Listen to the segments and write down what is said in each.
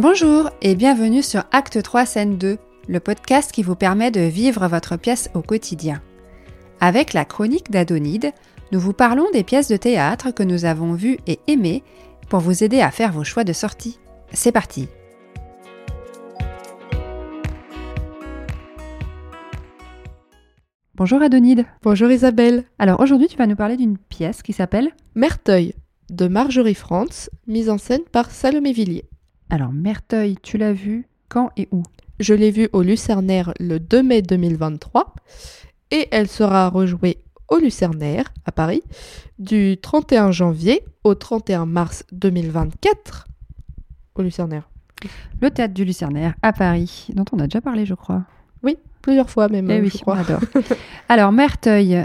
Bonjour et bienvenue sur Acte 3 Scène 2, le podcast qui vous permet de vivre votre pièce au quotidien. Avec la chronique d'Adonide, nous vous parlons des pièces de théâtre que nous avons vues et aimées pour vous aider à faire vos choix de sortie. C'est parti Bonjour Adonide. Bonjour Isabelle. Alors aujourd'hui tu vas nous parler d'une pièce qui s'appelle Merteuil de Marjorie France, mise en scène par Salomé Villiers. Alors Merteuil, tu l'as vu quand et où? Je l'ai vue au Lucernaire le 2 mai 2023 et elle sera rejouée au Lucernaire à Paris du 31 janvier au 31 mars 2024 au Lucernaire. Le théâtre du Lucernaire à Paris, dont on a déjà parlé je crois. Oui, plusieurs fois même, Eh oui, je crois. on adore. Alors Merteuil,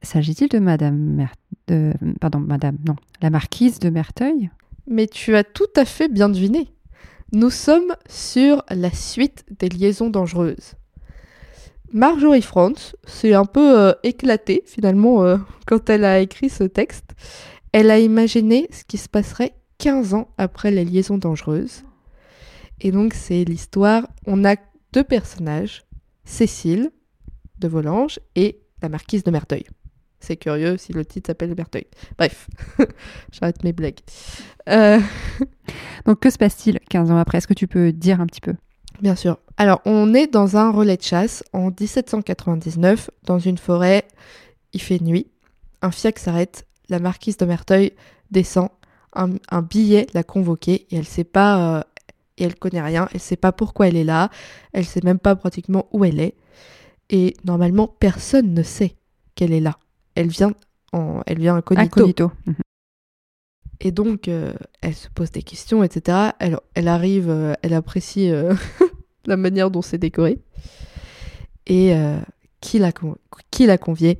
s'agit-il de Madame Mer- de pardon Madame non la marquise de Merteuil? Mais tu as tout à fait bien deviné. Nous sommes sur la suite des liaisons dangereuses. Marjorie France s'est un peu euh, éclatée finalement euh, quand elle a écrit ce texte. Elle a imaginé ce qui se passerait 15 ans après les liaisons dangereuses. Et donc c'est l'histoire, on a deux personnages, Cécile de Volanges et la marquise de Merteuil. C'est curieux si le titre s'appelle Merteuil. Bref, j'arrête mes blagues. Euh, Donc que se passe-t-il 15 ans après? Est-ce que tu peux dire un petit peu? Bien sûr. Alors, on est dans un relais de chasse en 1799, dans une forêt. Il fait nuit. Un fiac s'arrête. La marquise de Merteuil descend. Un, un billet l'a convoquée et elle sait pas. euh, et elle connaît rien. Elle sait pas pourquoi elle est là. Elle sait même pas pratiquement où elle est. Et normalement, personne ne sait qu'elle est là. Elle vient, en, elle vient incognito. Incognito. Mhm. Et donc, euh, elle se pose des questions, etc. Elle, elle arrive, euh, elle apprécie euh, la manière dont c'est décoré. Et qui l'a con- conviée?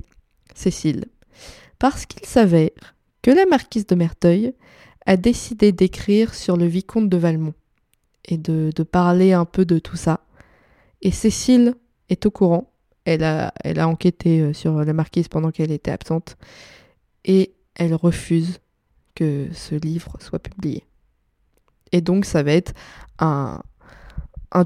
Cécile. Parce qu'il s'avère que la marquise de Merteuil a décidé d'écrire sur le vicomte de Valmont et de, de parler un peu de tout ça. Et Cécile est au courant. Elle a, enquêté euh, sur la marquise pendant qu'elle était absente. Et elle refuse que ce livre soit publié. Et donc ça va être un,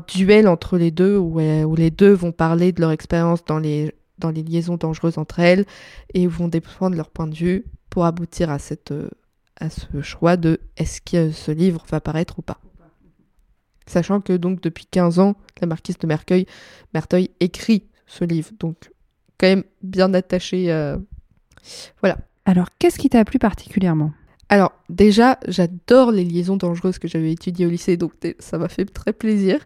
duel entre les deux où, euh, où les deux vont parler de leur expérience dans les, liaisons dangereuses entre elles et vont défendre leur point de vue pour aboutir à, euh, ce choix de est-ce que ce livre va paraître ou pas. Sachant que donc depuis 15 ans, la marquise de Merteuil, Merteuil écrit ce livre, donc quand même bien attaché. euh, Alors qu'est-ce qui t'a plu particulièrement? Alors, déjà, j'adore les liaisons dangereuses que j'avais étudiées au lycée, donc ça m'a fait très plaisir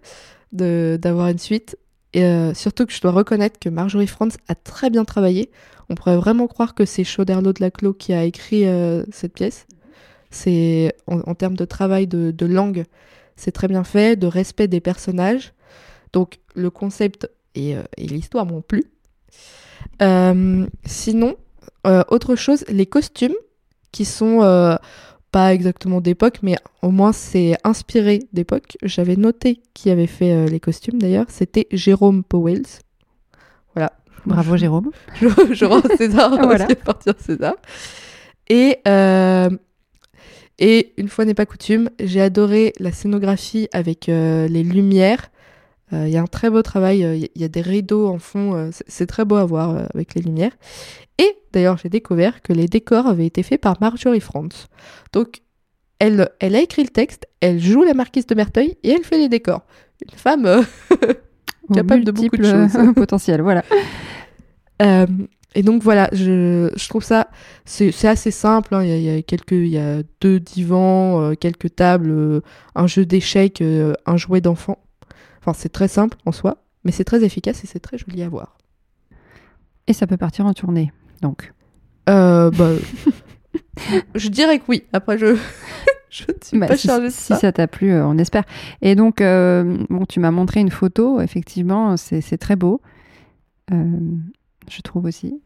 d'avoir une suite. Et euh, surtout que je dois reconnaître que Marjorie Franz a très bien travaillé. On pourrait vraiment croire que c'est Chauderlot de Laclos qui a écrit euh, cette pièce. C'est en, en termes de travail de, de langue, c'est très bien fait, de respect des personnages. Donc le concept et, euh, et l'histoire m'ont plu. Euh, sinon, euh, autre chose, les costumes qui sont pas exactement d'époque, mais au moins c'est inspiré d'époque. J'avais noté qui avait fait euh, les costumes d'ailleurs. C'était Jérôme Powells. Voilà. Bravo Je- Jérôme. Je, je rends César, voilà. voilà. partir César. Et, euh, et une fois n'est pas coutume, j'ai adoré la scénographie avec euh, les lumières. Euh, Il y a un très beau travail, euh, il y a des rideaux en fond, euh, c'est- très beau à voir avec les lumières. Et d'ailleurs, j'ai découvert que les décors avaient été faits par Marjorie France. Donc, elle, elle a écrit le texte, elle joue la marquise de Merteuil et elle fait les décors. Une femme euh, Capable de beaucoup de choses. potentiels, voilà. Euh, et donc voilà, je, je trouve ça, c'est assez simple. hein. Il y, a, il y a quelques, il y a deux divans, euh, quelques tables, un jeu d'échecs, un jouet d'enfant. Enfin, c'est très simple en soi, mais c'est très efficace et c'est très joli à voir. Et ça peut partir en tournée. Donc Euh, bah, je dirais que oui. Après, je, je ne suis Bah, pas si, chargée de si ça. ça t'a plu, euh, on espère. Et donc, euh, bon, tu m'as montré une photo, effectivement, c'est très beau. Euh, je trouve aussi.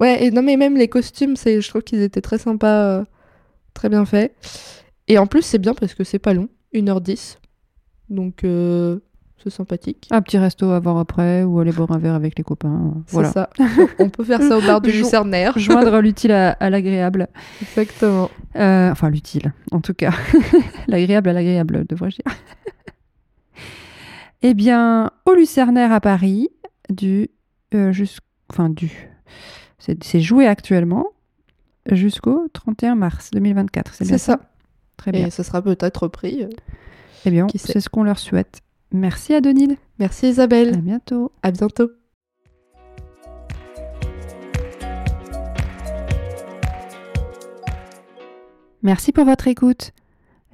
Ouais, et non, mais même les costumes, c'est, je trouve qu'ils étaient très sympas, très bien faits. Et en plus, c'est bien parce que c'est pas long, 1h10. Donc, c'est sympathique. Un petit resto avant après ou aller boire un verre avec les copains. C'est Voilà. ça. On peut faire ça au bar du Lucernaire. Joindre l'utile à, à l'agréable. Exactement. Euh, enfin, l'utile, en tout cas. L'agréable à l'agréable, devrais-je dire. eh bien, au Lucernaire à Paris, du. euh, jusqu'- Enfin, du. C'est c'est joué actuellement jusqu'au 31 mars 2024. C'est C'est ça. Très bien. Et ce sera peut-être repris. Eh bien, c'est ce qu'on leur souhaite. Merci Adonide. Merci À Isabelle. bientôt. À bientôt. Merci pour votre écoute.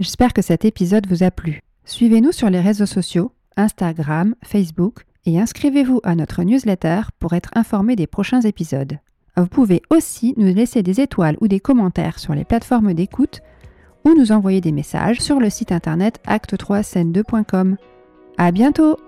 J'espère que cet épisode vous a plu. Suivez-nous sur les réseaux sociaux, Instagram, Facebook et inscrivez-vous à notre newsletter pour être informé des prochains épisodes. Vous pouvez aussi nous laisser des étoiles ou des commentaires sur les plateformes d'écoute ou nous envoyer des messages sur le site internet acte3scène2.com. À bientôt!